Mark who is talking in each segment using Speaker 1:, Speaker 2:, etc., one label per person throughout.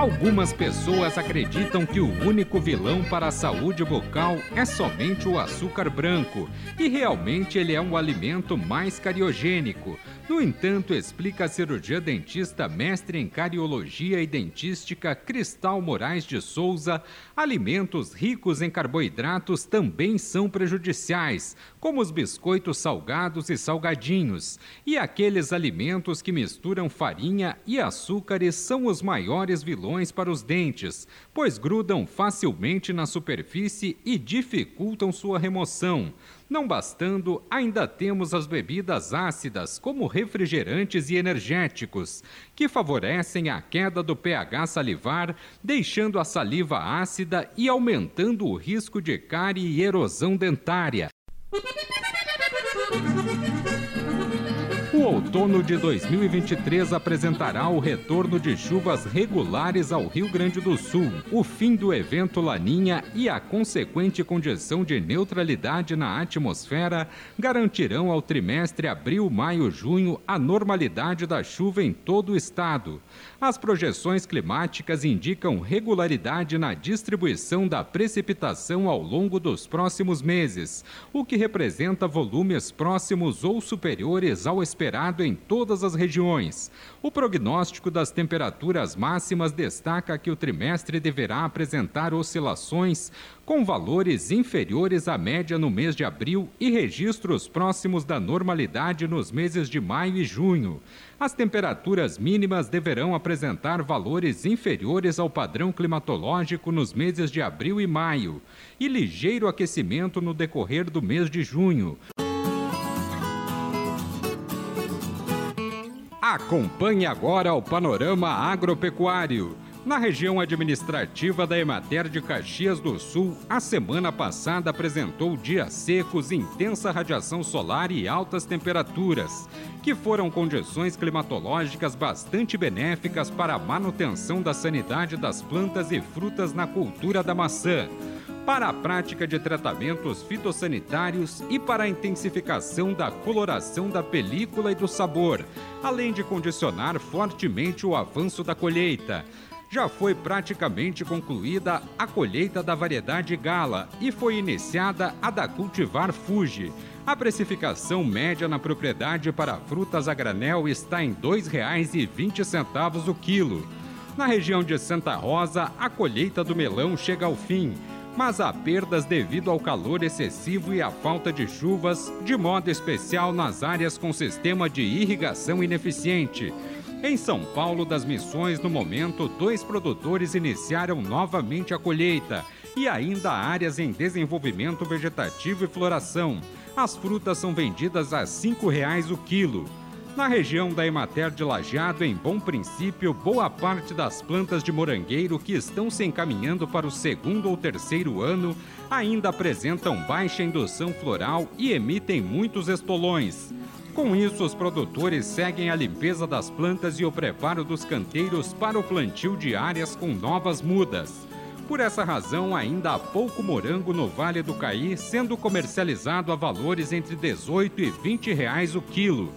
Speaker 1: Algumas pessoas acreditam que o único vilão para a saúde bucal é somente o açúcar branco, e realmente ele é um alimento mais cariogênico. No entanto, explica a cirurgia dentista mestre em cariologia e dentística Cristal Moraes de Souza, alimentos ricos em carboidratos também são prejudiciais, como os biscoitos salgados e salgadinhos, e aqueles alimentos que misturam farinha e açúcares são os maiores vilões para os dentes, pois grudam facilmente na superfície e dificultam sua remoção. Não bastando, ainda temos as bebidas ácidas, como refrigerantes e energéticos, que favorecem a queda do pH salivar, deixando a saliva ácida e aumentando o risco de cárie e erosão dentária. O outono de 2023 apresentará o retorno de chuvas regulares ao Rio Grande do Sul, o fim do evento Laninha e a consequente condição de neutralidade na atmosfera garantirão ao trimestre abril, maio, junho a normalidade da chuva em todo o estado. As projeções climáticas indicam regularidade na distribuição da precipitação ao longo dos próximos meses, o que representa volumes próximos ou superiores ao esperado em todas as regiões. O prognóstico das temperaturas máximas destaca que o trimestre deverá apresentar oscilações com valores inferiores à média no mês de abril e registros próximos da normalidade nos meses de maio e junho. As temperaturas mínimas deverão apresentar valores inferiores ao padrão climatológico nos meses de abril e maio, e ligeiro aquecimento no decorrer do mês de junho. Acompanhe agora o panorama agropecuário. Na região administrativa da Emater de Caxias do Sul, a semana passada apresentou dias secos, intensa radiação solar e altas temperaturas, que foram condições climatológicas bastante benéficas para a manutenção da sanidade das plantas e frutas na cultura da maçã para a prática de tratamentos fitossanitários e para a intensificação da coloração da película e do sabor, além de condicionar fortemente o avanço da colheita já foi praticamente concluída a colheita da variedade Gala e foi iniciada a da cultivar Fuji. A precificação média na propriedade para frutas a granel está em R$ 2,20 o quilo. Na região de Santa Rosa, a colheita do melão chega ao fim, mas há perdas devido ao calor excessivo e à falta de chuvas, de modo especial nas áreas com sistema de irrigação ineficiente. Em São Paulo das Missões, no momento, dois produtores iniciaram novamente a colheita e ainda áreas em desenvolvimento vegetativo e floração. As frutas são vendidas a R$ 5,00 o quilo. Na região da Emater de Lajeado, em Bom Princípio, boa parte das plantas de morangueiro que estão se encaminhando para o segundo ou terceiro ano ainda apresentam baixa indução floral e emitem muitos estolões. Com isso, os produtores seguem a limpeza das plantas e o preparo dos canteiros para o plantio de áreas com novas mudas. Por essa razão, ainda há pouco morango no Vale do Caí, sendo comercializado a valores entre 18 e 20 reais o quilo.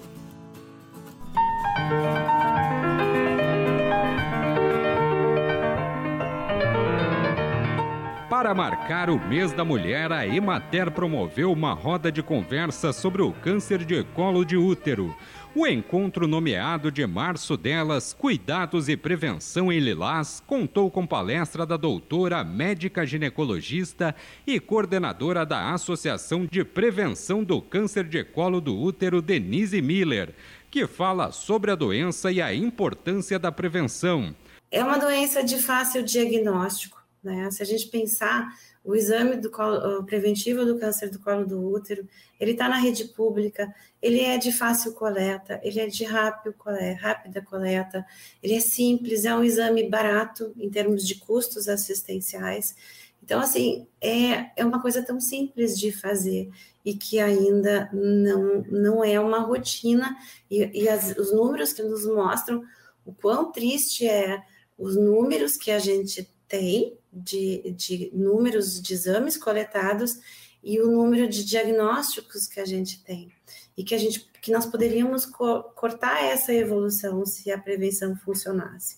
Speaker 1: Para marcar o mês da mulher, a Emater promoveu uma roda de conversa sobre o câncer de colo de útero. O encontro nomeado de março delas, Cuidados e Prevenção em Lilás, contou com palestra da doutora médica ginecologista e coordenadora da Associação de Prevenção do Câncer de Colo do Útero, Denise Miller, que fala sobre a doença e a importância da prevenção.
Speaker 2: É uma doença de fácil diagnóstico né? Se a gente pensar o exame do colo, preventivo do câncer do colo do útero, ele está na rede pública, ele é de fácil coleta, ele é de rápido rápida coleta, ele é simples, é um exame barato em termos de custos assistenciais. Então, assim, é, é uma coisa tão simples de fazer e que ainda não, não é uma rotina, e, e as, os números que nos mostram o quão triste é os números que a gente tem de, de números de exames coletados e o número de diagnósticos que a gente tem e que a gente que nós poderíamos co cortar essa evolução se a prevenção funcionasse,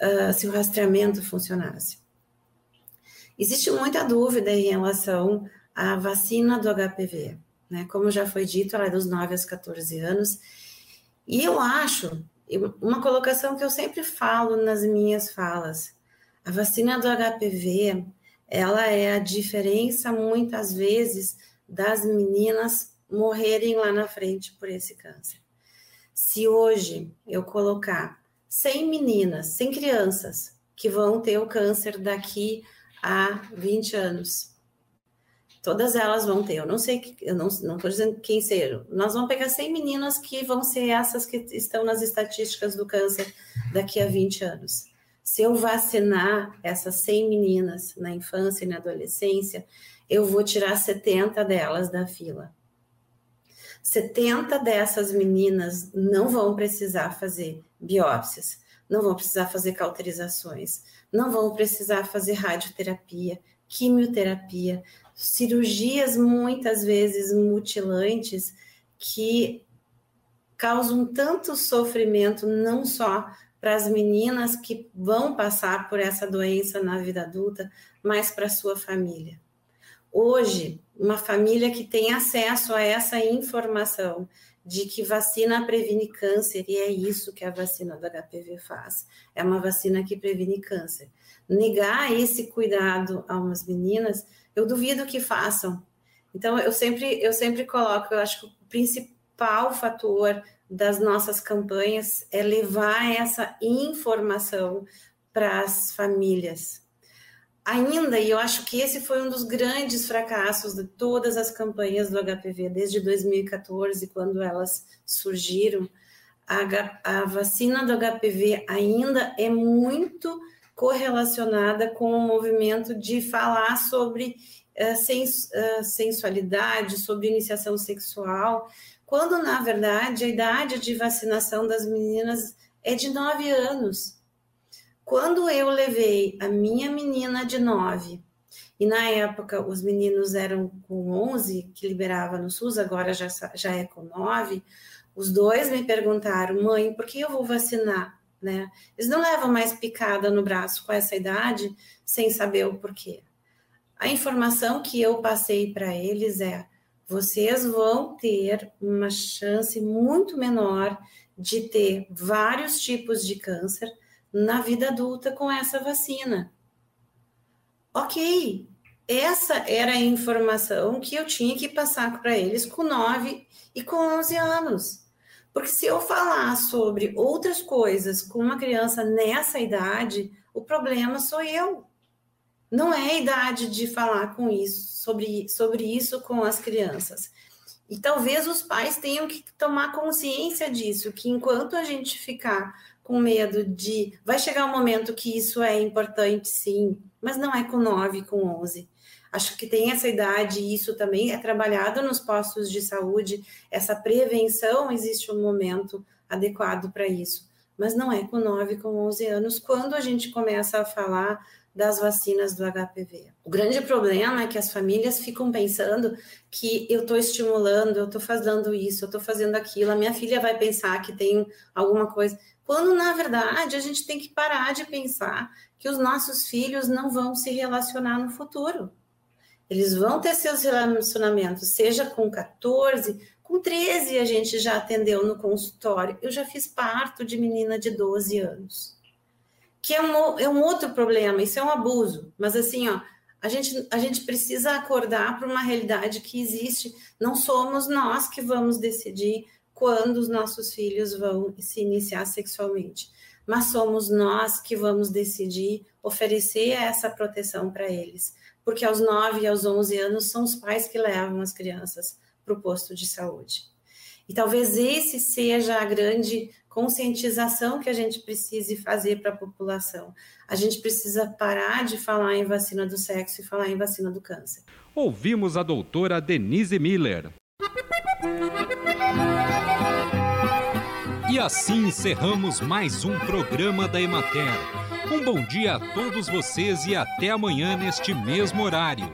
Speaker 2: uh, se o rastreamento funcionasse. Existe muita dúvida em relação à vacina do HPV, né? Como já foi dito, ela é dos 9 aos 14 anos, e eu acho, uma colocação que eu sempre falo nas minhas falas, a vacina do HPV, ela é a diferença muitas vezes das meninas morrerem lá na frente por esse câncer. Se hoje eu colocar 100 meninas, 100 crianças que vão ter o câncer daqui a 20 anos, todas elas vão ter. Eu não sei, eu não estou dizendo quem ser. Nós vamos pegar 100 meninas que vão ser essas que estão nas estatísticas do câncer daqui a 20 anos. Se eu vacinar essas 100 meninas na infância e na adolescência, eu vou tirar 70 delas da fila. 70 dessas meninas não vão precisar fazer biópsias, não vão precisar fazer cauterizações, não vão precisar fazer radioterapia, quimioterapia, cirurgias muitas vezes mutilantes que causam tanto sofrimento não só para as meninas que vão passar por essa doença na vida adulta, mas para sua família. Hoje, uma família que tem acesso a essa informação de que vacina previne câncer, e é isso que a vacina do HPV faz. É uma vacina que previne câncer. Negar esse cuidado a umas meninas, eu duvido que façam. Então, eu sempre, eu sempre coloco, eu acho que o principal fator das nossas campanhas é levar essa informação para as famílias, ainda, e eu acho que esse foi um dos grandes fracassos de todas as campanhas do HPV desde 2014, quando elas surgiram, a, a vacina do HPV ainda é muito correlacionada com o movimento de falar sobre uh, sens, uh, sensualidade, sobre iniciação sexual, quando na verdade a idade de vacinação das meninas é de 9 anos. Quando eu levei a minha menina de 9, e na época os meninos eram com 11, que liberava no SUS, agora já, já é com 9, os dois me perguntaram, mãe, por que eu vou vacinar? Né? Eles não levam mais picada no braço com essa idade sem saber o porquê. A informação que eu passei para eles é: vocês vão ter uma chance muito menor de ter vários tipos de câncer, na vida adulta com essa vacina. Ok, essa era a informação que eu tinha que passar para eles com 9 e com 11 anos. Porque se eu falar sobre outras coisas com uma criança nessa idade, o problema sou eu. Não é a idade de falar com isso, sobre, sobre isso com as crianças. E talvez os pais tenham que tomar consciência disso, que enquanto a gente ficar com medo de. Vai chegar um momento que isso é importante, sim, mas não é com 9, com 11. Acho que tem essa idade e isso também é trabalhado nos postos de saúde. Essa prevenção existe um momento adequado para isso, mas não é com 9, com 11 anos, quando a gente começa a falar das vacinas do HPV. O grande problema é que as famílias ficam pensando que eu estou estimulando, eu estou fazendo isso, eu estou fazendo aquilo, a minha filha vai pensar que tem alguma coisa quando na verdade a gente tem que parar de pensar que os nossos filhos não vão se relacionar no futuro. Eles vão ter seus relacionamentos, seja com 14, com 13 a gente já atendeu no consultório. Eu já fiz parto de menina de 12 anos. Que é um, é um outro problema, isso é um abuso. Mas assim, ó, a gente, a gente precisa acordar para uma realidade que existe. Não somos nós que vamos decidir quando os nossos filhos vão se iniciar sexualmente. Mas somos nós que vamos decidir oferecer essa proteção para eles, porque aos 9 e aos 11 anos são os pais que levam as crianças para o posto de saúde. E talvez esse seja a grande conscientização que a gente precise fazer para a população. A gente precisa parar de falar em vacina do sexo e falar em vacina do câncer.
Speaker 1: Ouvimos a doutora Denise Miller. E assim encerramos mais um programa da Emater. Um bom dia a todos vocês e até amanhã neste mesmo horário.